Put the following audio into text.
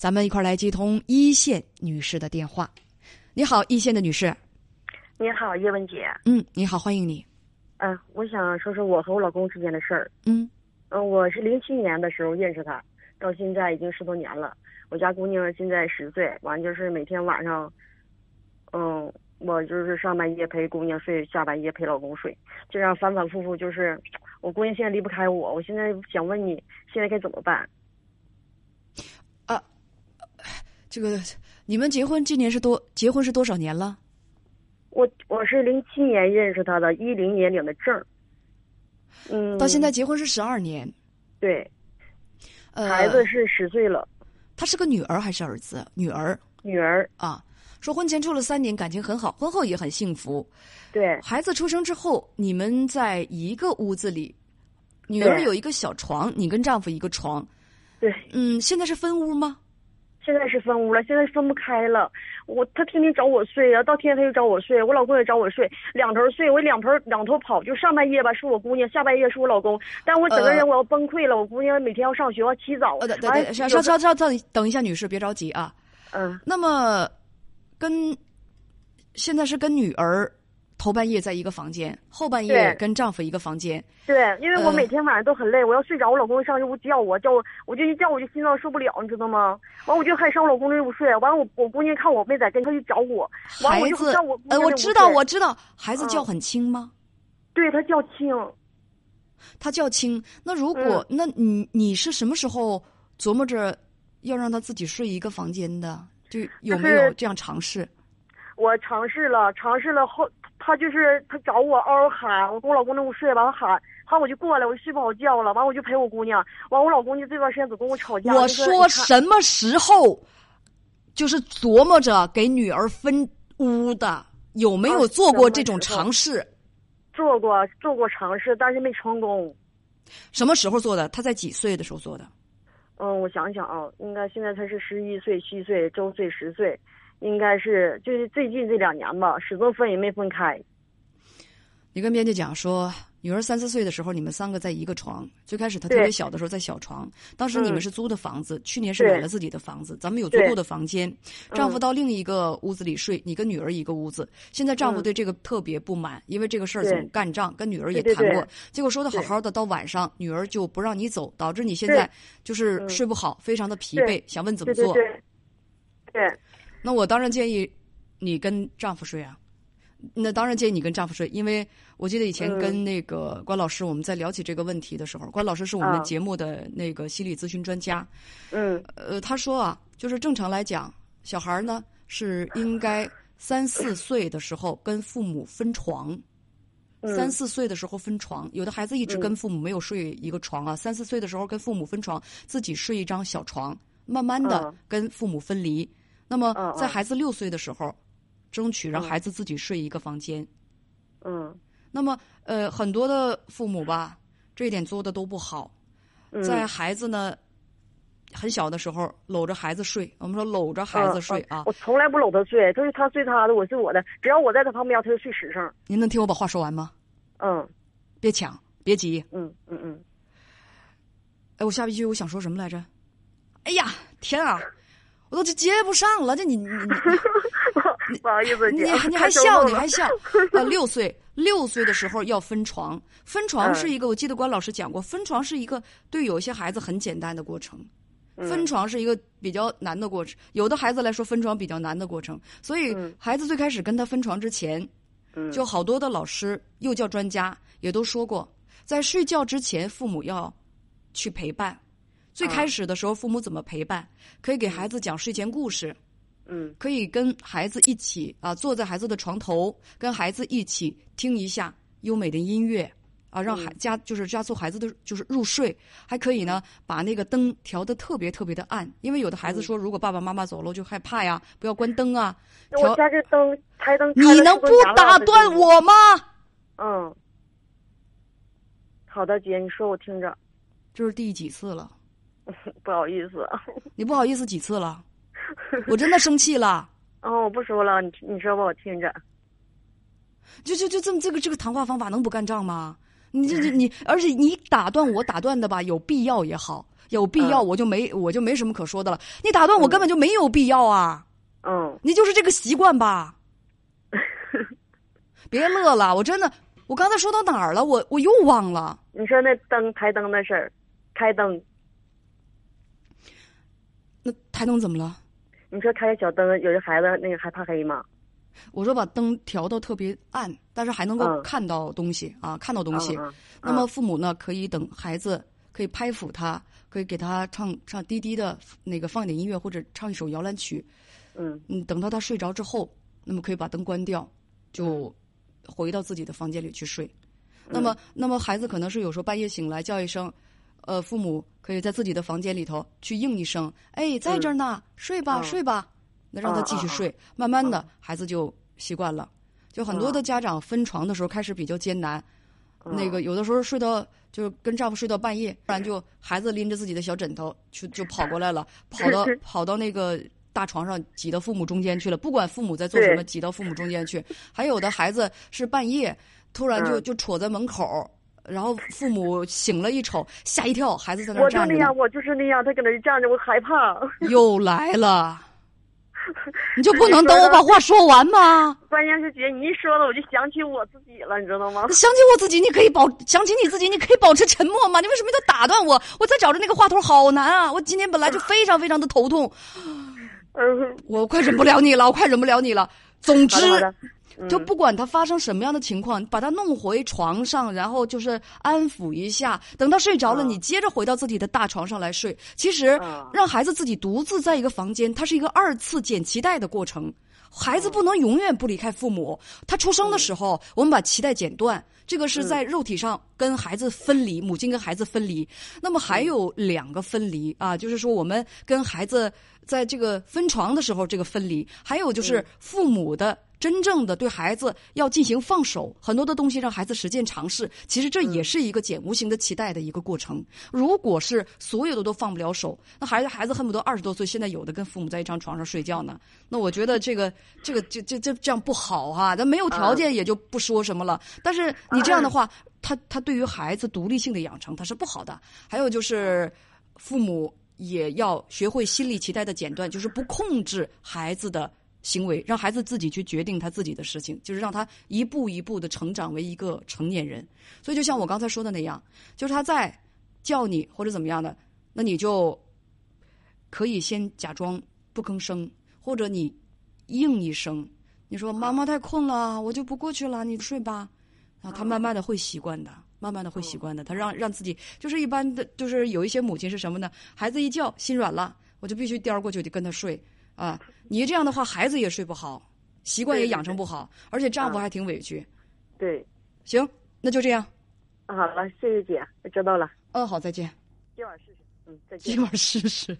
咱们一块儿来接通一线女士的电话。你好，一线的女士。你好，叶文姐。嗯，你好，欢迎你。嗯，我想说说我和我老公之间的事儿。嗯嗯，我是零七年的时候认识他，到现在已经十多年了。我家姑娘现在十岁，完就是每天晚上，嗯，我就是上半夜陪姑娘睡，下半夜陪老公睡，这样反反复复。就是我姑娘现在离不开我，我现在想问你，现在该怎么办？啊，这个你们结婚今年是多？结婚是多少年了？我我是零七年认识他的，一零年领的证。嗯，到现在结婚是十二年。对，呃，孩子是十岁了。他是个女儿还是儿子？女儿。女儿啊，说婚前处了三年，感情很好，婚后也很幸福。对，孩子出生之后，你们在一个屋子里，女儿有一个小床，你跟丈夫一个床。对，嗯，现在是分屋吗？现在是分屋了，现在分不开了。我他天天找我睡啊，到天他就找我睡，我老公也找我睡，两头睡，我两头两头跑，就上半夜吧是我姑娘，下半夜是我老公，但我整个人我要崩溃了。我姑娘每天要上学，要起早。呃，对对，稍稍稍稍等等一下，女士别着急啊。嗯。那么，跟现在是跟女儿。头半夜在一个房间，后半夜跟丈夫一个房间。对，因为我每天晚上都很累，我要睡着，我老公上这屋叫我，叫我，我就一叫我就心脏受不了，你知道吗？完我就还上我老公那屋睡，完我我姑娘看我没在跟，她就找我。孩子，呃，我知道，我知道，孩子叫很轻吗？对他叫轻。他叫轻，那如果那你你是什么时候琢磨着要让他自己睡一个房间的？就有没有这样尝试？我尝试了，尝试了后。他就是他找我嗷嗷喊，我跟我老公那屋睡，完了喊喊我就过来，我就睡不好觉了，完我就陪我姑娘，完我老公就这段时间总跟我吵架。我说什么时候，就是琢磨着给女儿分屋的，有没有做过这种尝试？做过，做过尝试，但是没成功。什么时候做的？他在几岁的时候做的？嗯，我想想啊，应该现在他是十一岁、七岁，周岁十岁。应该是就是最近这两年吧，始终分也没分开。你跟编辑讲说，女儿三四岁的时候，你们三个在一个床。最开始她特别小的时候在小床，当时你们是租的房子，去年是买了自己的房子，咱们有足够的房间。丈夫到另一个屋子里睡，你跟女儿一个屋子。现在丈夫对这个特别不满，因为这个事儿总干仗，跟女儿也谈过，结果说的好好的，到晚上女儿就不让你走，导致你现在就是睡不好，非常的疲惫。想问怎么做？对。那我当然建议你跟丈夫睡啊，那当然建议你跟丈夫睡，因为我记得以前跟那个关老师我们在聊起这个问题的时候，关老师是我们节目的那个心理咨询专家，嗯，呃，他说啊，就是正常来讲，小孩呢是应该三四岁的时候跟父母分床，三四岁的时候分床，有的孩子一直跟父母没有睡一个床啊，三四岁的时候跟父母分床，自己睡一张小床，慢慢的跟父母分离。那么，在孩子六岁的时候，争取让孩子自己睡一个房间。嗯。那么，呃，很多的父母吧，这一点做的都不好。在孩子呢很小的时候，搂着孩子睡。我们说搂着孩子睡啊。我从来不搂他睡，就是他睡他的，我睡我的。只要我在他旁边，他就睡实诚。您能听我把话说完吗？嗯。别抢，别急。嗯嗯嗯。哎，我下一句我想说什么来着？哎呀，天啊！我都接不上了，这你你你，不好意思，你你还笑你还笑啊？六岁六岁的时候要分床，分床是一个，我记得关老师讲过，分床是一个对有些孩子很简单的过程，分床是一个比较难的过程，有的孩子来说分床比较难的过程，所以孩子最开始跟他分床之前，就好多的老师、幼教专家也都说过，在睡觉之前，父母要去陪伴。最开始的时候，父母怎么陪伴？可以给孩子讲睡前故事，嗯，可以跟孩子一起啊，坐在孩子的床头，跟孩子一起听一下优美的音乐啊，让孩加就是加速孩子的就是入睡。还可以呢，把那个灯调的特别特别的暗，因为有的孩子说，如果爸爸妈妈走了就害怕呀，不要关灯啊。我家这灯开灯，你能不打断我吗？嗯，好的，姐，你说我听着。这是第几次了？不好意思，你不好意思几次了？我真的生气了。哦，我不说了，你你说吧，我听着。就就就这么这个这个谈话方法能不干仗吗？你这这你，而且你打断我打断的吧，有必要也好，有必要我就没我就没什么可说的了。你打断我根本就没有必要啊。嗯。你就是这个习惯吧。别乐了，我真的，我刚才说到哪儿了？我我又忘了。你说那灯台灯的事儿，开灯。那台灯怎么了？你说开个小灯，有的孩子那个害怕黑吗？我说把灯调到特别暗，但是还能够看到东西啊，看到东西。那么父母呢，可以等孩子，可以拍抚他，可以给他唱唱低低的那个放点音乐，或者唱一首摇篮曲。嗯嗯，等到他睡着之后，那么可以把灯关掉，就。回到自己的房间里去睡，那么，那么孩子可能是有时候半夜醒来叫一声，呃，父母可以在自己的房间里头去应一声，哎，在这儿呢，睡吧，睡吧，那让他继续睡，慢慢的孩子就习惯了。就很多的家长分床的时候开始比较艰难，那个有的时候睡到就是跟丈夫睡到半夜，不然就孩子拎着自己的小枕头去就跑过来了，跑到跑到那个。大床上挤到父母中间去了，不管父母在做什么，挤到父母中间去。还有的孩子是半夜突然就就杵在门口，然后父母醒了一瞅，吓一跳，孩子在那站着。我就那样，我就是那样，他搁那站着，我害怕。又来了，你就不能等我把话说完吗？关键是姐，你一说了，我就想起我自己了，你知道吗？想起我自己，你可以保想起你自己，你可以保持沉默吗？你为什么要打断我？我在找着那个话头，好难啊！我今天本来就非常非常的头痛。嗯，我快忍不了你了，我快忍不了你了。总之，就不管他发生什么样的情况，把他弄回床上，然后就是安抚一下。等他睡着了，你接着回到自己的大床上来睡。其实，让孩子自己独自在一个房间，它是一个二次剪脐带的过程。孩子不能永远不离开父母。他出生的时候，我们把脐带剪断，这个是在肉体上跟孩子分离，母亲跟孩子分离。那么还有两个分离啊，就是说我们跟孩子。在这个分床的时候，这个分离，还有就是父母的真正的对孩子要进行放手，很多的东西让孩子实践尝试，其实这也是一个减无形的期待的一个过程。如果是所有的都放不了手，那孩子孩子恨不得二十多岁，现在有的跟父母在一张床上睡觉呢。那我觉得这个这个这这这这样不好哈。咱没有条件也就不说什么了，但是你这样的话，他他对于孩子独立性的养成他是不好的。还有就是父母。也要学会心理期待的剪断，就是不控制孩子的行为，让孩子自己去决定他自己的事情，就是让他一步一步的成长为一个成年人。所以，就像我刚才说的那样，就是他在叫你或者怎么样的，那你就可以先假装不吭声，或者你应一声，你说妈妈太困了，我就不过去了，你睡吧。啊，他慢慢的会习惯的。慢慢的会习惯的，他让让自己就是一般的，就是有一些母亲是什么呢？孩子一叫心软了，我就必须颠过去就跟他睡啊！你这样的话，孩子也睡不好，习惯也养成不好，而且丈夫还挺委屈。对，行，那就这样。好了，谢谢姐，我知道了。嗯，好，再见。今晚试试，嗯，再见。今晚试试。